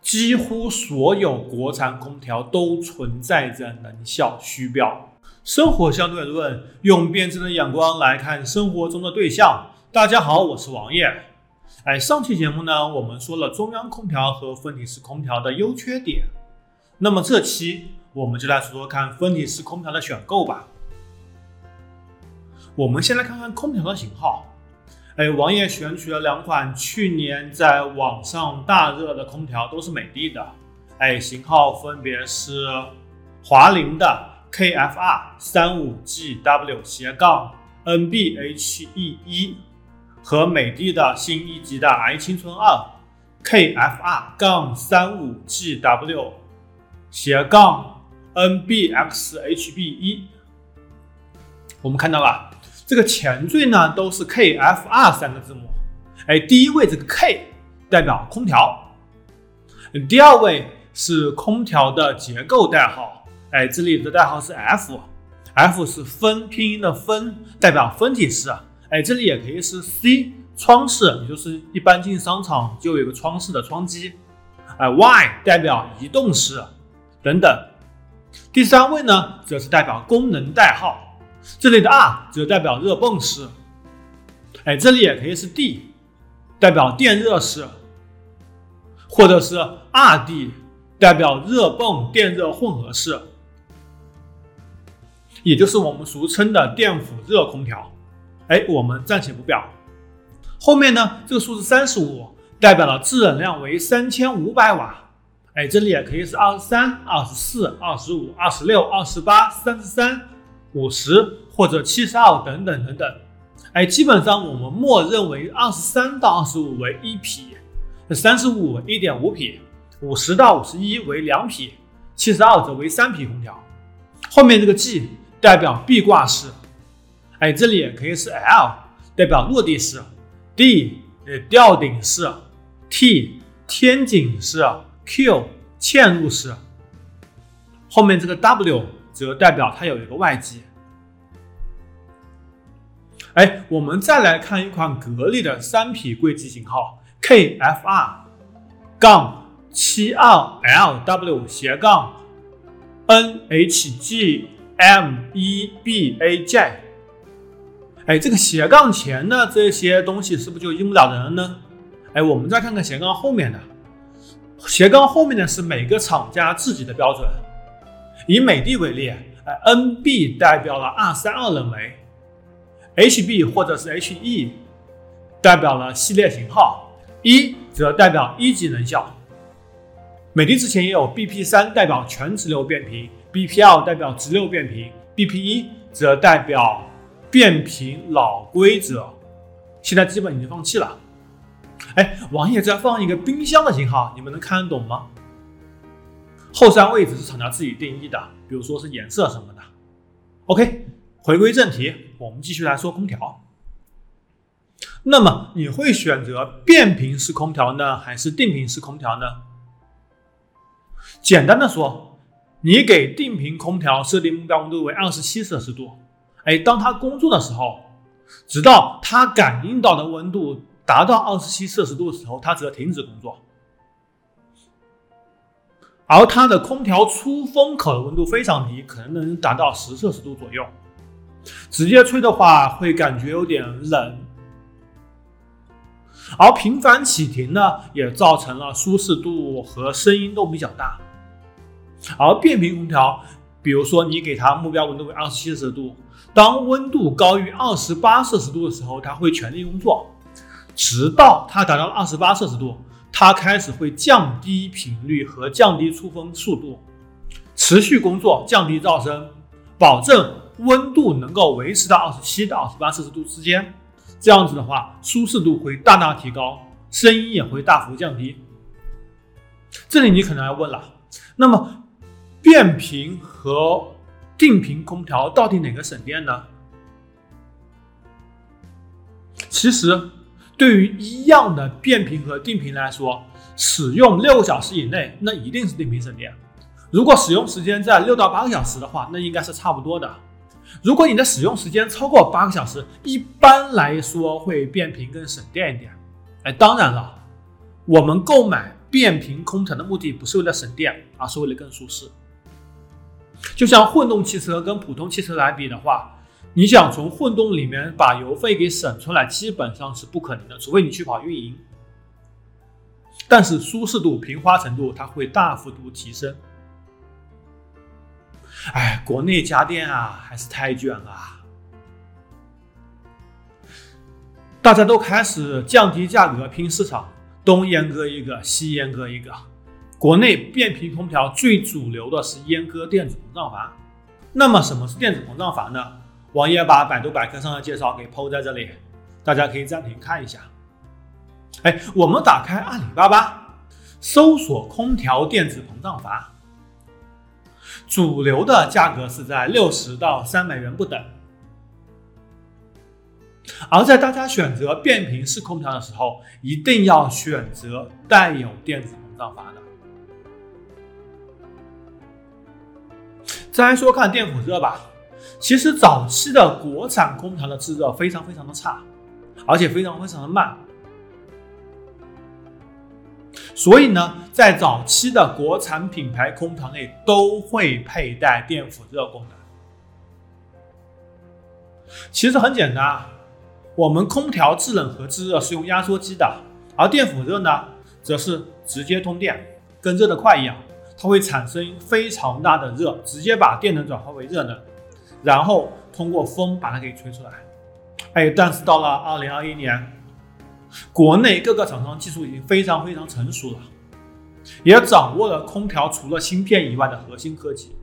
几乎所有国产空调都存在着能效虚标。生活相对论，用辩证的眼光来看生活中的对象。大家好，我是王爷。哎，上期节目呢，我们说了中央空调和分体式空调的优缺点。那么这期我们就来说说看分体式空调的选购吧。我们先来看看空调的型号。哎，王爷选取了两款去年在网上大热的空调，都是美的的。哎，型号分别是华凌的。KFR 三五 GW 斜杠 NBHE 一和美的的新一级的 i 青春二 KFR 杠三五 GW 斜杠 NBXHB 一，我们看到了这个前缀呢都是 KFR 三个字母，哎，第一位这个 K 代表空调，第二位是空调的结构代号。哎，这里的代号是 F，F 是分拼音的分，代表分体式。哎，这里也可以是 C 窗式，也就是一般进商场就有一个窗式的窗机。哎，Y 代表移动式等等。第三位呢，则是代表功能代号，这里的 R 则代表热泵式。哎，这里也可以是 D，代表电热式，或者是 RD，代表热泵电热混合式。也就是我们俗称的电辅热空调，哎，我们暂且不表。后面呢，这个数字三十五代表了制冷量为三千五百瓦，哎，这里也可以是二十三、二十四、二十五、二十六、二十八、三十三、五十或者七十二等等等等，哎，基本上我们默认为二十三到二十五为一匹，三十五为一点五匹，五十到五十一为两匹，七十二则为三匹空调。后面这个 G。代表壁挂式，哎，这里也可以是 L，代表落地式；D，呃，吊顶式；T，天井式；Q，嵌入式。后面这个 W 则代表它有一个外机。哎，我们再来看一款格力的三匹柜机型号 KFR 杠七二 LW 斜杠 NHGMEBAJ 哎，这个斜杠前的这些东西是不是就阴不了人了呢？哎，我们再看看斜杠后面的，斜杠后面的是每个厂家自己的标准。以美的为例，哎，N B 代表了二三二冷媒，H B 或者是 H E 代表了系列型号，一则代表一级能效。美的之前也有 B P 三代表全直流变频。BPL 代表直流变频，BP 一则代表变频老规则，现在基本已经放弃了。哎，网页再放一个冰箱的型号，你们能看得懂吗？后三位置是厂家自己定义的，比如说是颜色什么的。OK，回归正题，我们继续来说空调。那么你会选择变频式空调呢，还是定频式空调呢？简单的说。你给定频空调设定目标温度为二十七摄氏度，哎，当它工作的时候，直到它感应到的温度达到二十七摄氏度的时候，它则停止工作。而它的空调出风口的温度非常低，可能能达到十摄氏度左右，直接吹的话会感觉有点冷。而频繁启停呢，也造成了舒适度和声音都比较大。而变频空调，比如说你给它目标温度为二十七摄氏度，当温度高于二十八摄氏度的时候，它会全力工作，直到它达到二十八摄氏度，它开始会降低频率和降低出风速度，持续工作，降低噪声，保证温度能够维持到二十七到二十八摄氏度之间。这样子的话，舒适度会大大提高，声音也会大幅降低。这里你可能要问了，那么？变频和定频空调到底哪个省电呢？其实，对于一样的变频和定频来说，使用六个小时以内，那一定是定频省电。如果使用时间在六到八个小时的话，那应该是差不多的。如果你的使用时间超过八个小时，一般来说会变频更省电一点。哎，当然了，我们购买变频空调的目的不是为了省电，而是为了更舒适。就像混动汽车跟普通汽车来比的话，你想从混动里面把油费给省出来，基本上是不可能的，除非你去跑运营。但是舒适度、平滑程度它会大幅度提升。哎，国内家电啊，还是太卷了。大家都开始降低价格拼市场，东阉割一个，西阉割一个。国内变频空调最主流的是阉割电子膨胀阀。那么什么是电子膨胀阀呢？王爷把百度百科上的介绍给抛在这里，大家可以暂停看一下。哎，我们打开阿里巴巴，搜索空调电子膨胀阀，主流的价格是在六十到三百元不等。而在大家选择变频式空调的时候，一定要选择带有电子膨胀阀的。再来说看电辅热吧，其实早期的国产空调的制热非常非常的差，而且非常非常的慢。所以呢，在早期的国产品牌空调内都会佩戴电辅热功能。其实很简单，我们空调制冷和制热是用压缩机的，而电辅热呢，则是直接通电，跟热得快一样，它会产生非常大的热，直接把电能转化为热能，然后通过风把它给吹出来。哎，但是到了二零二一年。国内各个厂商技术已经非常非常成熟了，也掌握了空调除了芯片以外的核心科技。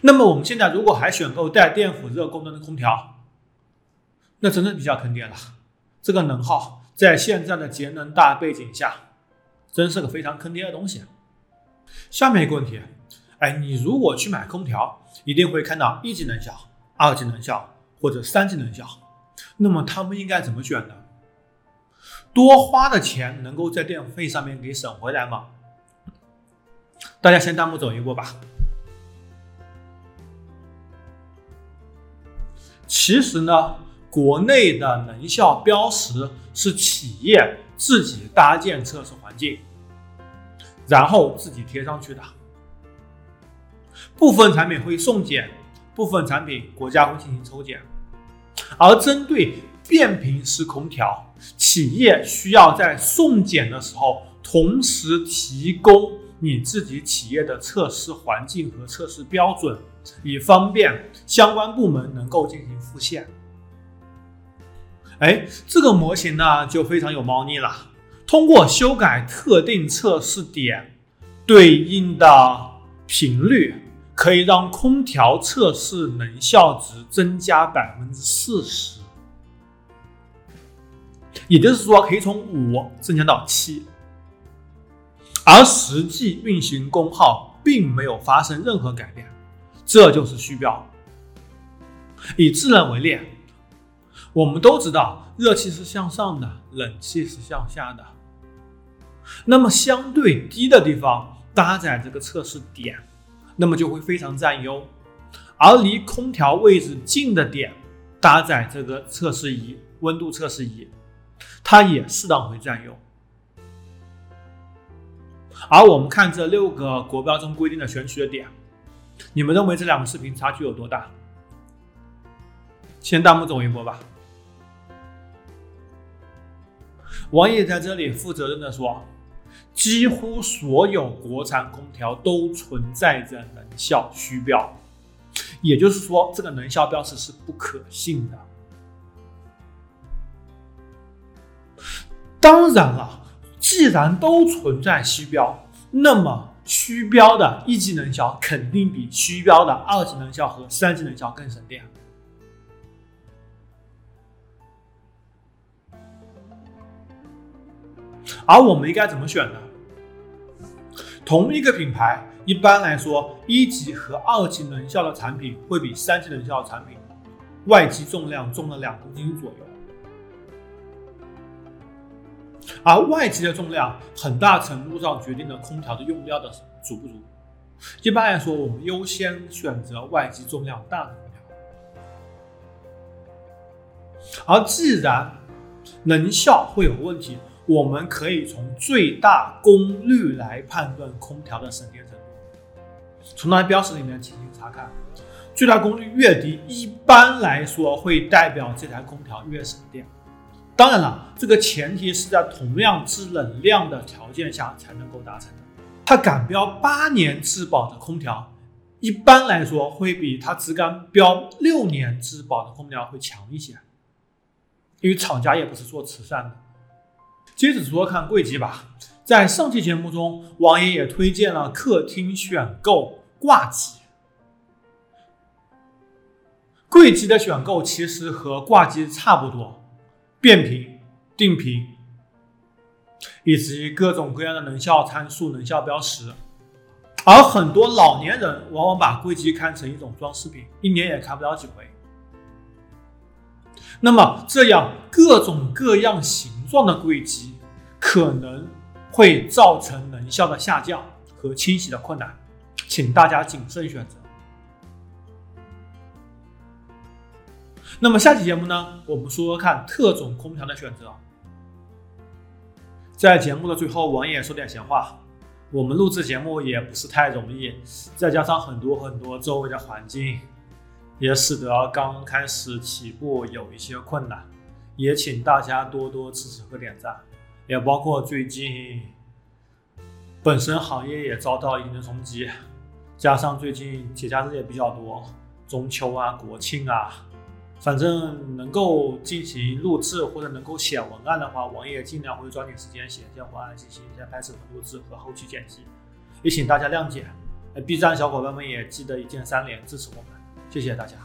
那么我们现在如果还选购带电辅热功能的空调，那真的比较坑爹了。这个能耗在现在的节能大背景下，真是个非常坑爹的东西。下面一个问题，哎，你如果去买空调，一定会看到一级能效、二级能效或者三级能效，那么他们应该怎么选呢？多花的钱能够在电费上面给省回来吗？大家先弹幕走一波吧。其实呢，国内的能效标识是企业自己搭建测试环境，然后自己贴上去的。部分产品会送检，部分产品国家会进行抽检，而针对。变频式空调，企业需要在送检的时候，同时提供你自己企业的测试环境和测试标准，以方便相关部门能够进行复现。哎，这个模型呢就非常有猫腻了。通过修改特定测试点对应的频率，可以让空调测试能效值增加百分之四十。也就是说，可以从五增加到七，而实际运行功耗并没有发生任何改变，这就是虚标。以制冷为例，我们都知道热气是向上的，冷气是向下的。那么相对低的地方搭载这个测试点，那么就会非常占优；而离空调位置近的点搭载这个测试仪，温度测试仪。它也适当会占优，而我们看这六个国标中规定的选取的点，你们认为这两个视频差距有多大？先弹幕走一波吧。王爷在这里负责任的说，几乎所有国产空调都存在着能效虚标，也就是说，这个能效标识是不可信的。当然了，既然都存在虚标，那么虚标的一级能效肯定比虚标的二级能效和三级能效更省电。而我们应该怎么选呢？同一个品牌，一般来说，一级和二级能效的产品会比三级能效的产品外机重量重了两公斤左右。而外机的重量很大程度上决定了空调的用料的足不足。一般来说，我们优先选择外机重量大的空调。而既然能效会有问题，我们可以从最大功率来判断空调的省电程度。从它的标识里面进行查看，最大功率越低，一般来说会代表这台空调越省电。当然了，这个前提是在同样制冷量的条件下才能够达成的。它敢标八年质保的空调，一般来说会比它只敢标六年质保的空调会强一些，因为厂家也不是做慈善的。接着说看柜机吧，在上期节目中，王爷也推荐了客厅选购挂机。柜机的选购其实和挂机差不多，变频、定频，以及各种各样的能效参数、能效标识。而很多老年人往往把柜机看成一种装饰品，一年也开不了几回。那么这样各种各样型状的柜机，可能会造成能效的下降和清洗的困难，请大家谨慎选择。那么下期节目呢，我们说说看特种空调的选择。在节目的最后，王爷说点闲话。我们录制节目也不是太容易，再加上很多很多周围的环境。也使得刚开始起步有一些困难，也请大家多多支持和点赞，也包括最近本身行业也遭到一定的冲击，加上最近节假日也比较多，中秋啊、国庆啊，反正能够进行录制或者能够写文案的话，王爷尽量会抓紧时间写一些文案，进行一些拍摄和录制和后期剪辑，也请大家谅解。B 站小伙伴们也记得一键三连支持我们。谢谢大家。